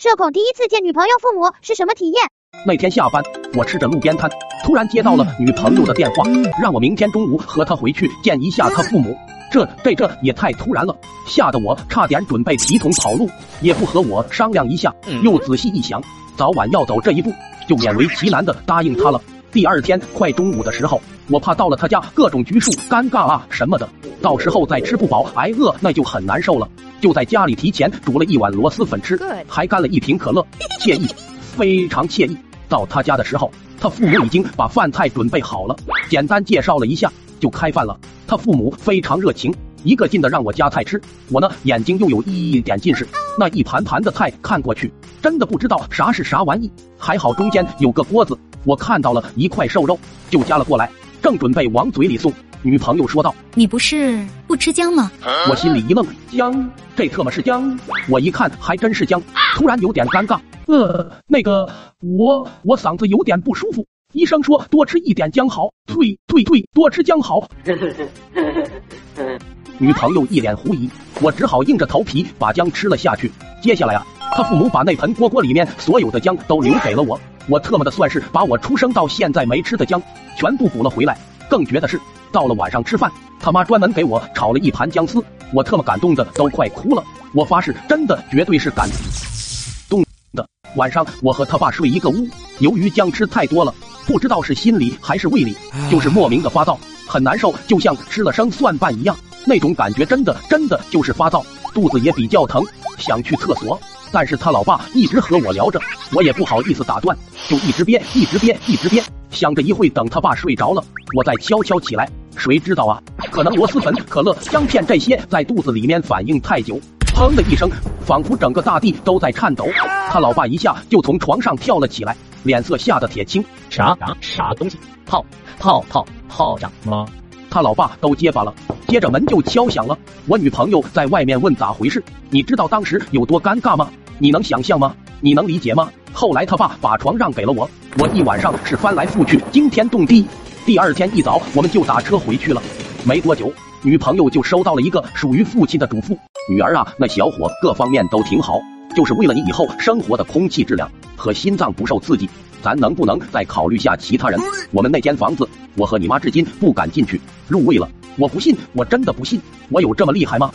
社恐第一次见女朋友父母是什么体验？那天下班，我吃着路边摊，突然接到了女朋友的电话，让我明天中午和她回去见一下她父母。这这这也太突然了，吓得我差点准备提桶跑路，也不和我商量一下。又仔细一想，早晚要走这一步，就勉为其难的答应她了。第二天快中午的时候，我怕到了他家各种拘束、尴尬啊什么的，到时候再吃不饱挨饿，那就很难受了。就在家里提前煮了一碗螺蛳粉吃，还干了一瓶可乐，惬意，非常惬意。到他家的时候，他父母已经把饭菜准备好了，简单介绍了一下，就开饭了。他父母非常热情，一个劲的让我夹菜吃。我呢，眼睛又有一点近视，那一盘盘的菜看过去，真的不知道啥是啥玩意。还好中间有个锅子，我看到了一块瘦肉，就夹了过来，正准备往嘴里送。女朋友说道：“你不是不吃姜吗？”我心里一愣，姜？这特么是姜？我一看还真是姜，突然有点尴尬。呃，那个，我我嗓子有点不舒服，医生说多吃一点姜好。退退退，多吃姜好。女朋友一脸狐疑，我只好硬着头皮把姜吃了下去。接下来啊，他父母把那盆锅锅里面所有的姜都留给了我，我特么的算是把我出生到现在没吃的姜全部补了回来。更绝的是。到了晚上吃饭，他妈专门给我炒了一盘姜丝，我特么感动的都快哭了。我发誓，真的绝对是感动的。晚上我和他爸睡一个屋，由于姜吃太多了，不知道是心里还是胃里，就是莫名的发燥，很难受，就像吃了生蒜瓣一样，那种感觉真的真的就是发燥，肚子也比较疼，想去厕所，但是他老爸一直和我聊着，我也不好意思打断，就一直憋，一直憋，一直憋，想着一会等他爸睡着了，我再悄悄起来。谁知道啊？可能螺蛳粉、可乐、姜片这些在肚子里面反应太久，砰的一声，仿佛整个大地都在颤抖。他老爸一下就从床上跳了起来，脸色吓得铁青。啥啥啥东西？泡泡泡泡着吗？他老爸都结巴了。接着门就敲响了，我女朋友在外面问咋回事。你知道当时有多尴尬吗？你能想象吗？你能理解吗？后来他爸把床让给了我，我一晚上是翻来覆去，惊天动地。第二天一早，我们就打车回去了。没多久，女朋友就收到了一个属于父亲的嘱咐：“女儿啊，那小伙各方面都挺好，就是为了你以后生活的空气质量和心脏不受刺激，咱能不能再考虑下其他人？我们那间房子，我和你妈至今不敢进去入味了。我不信，我真的不信，我有这么厉害吗？”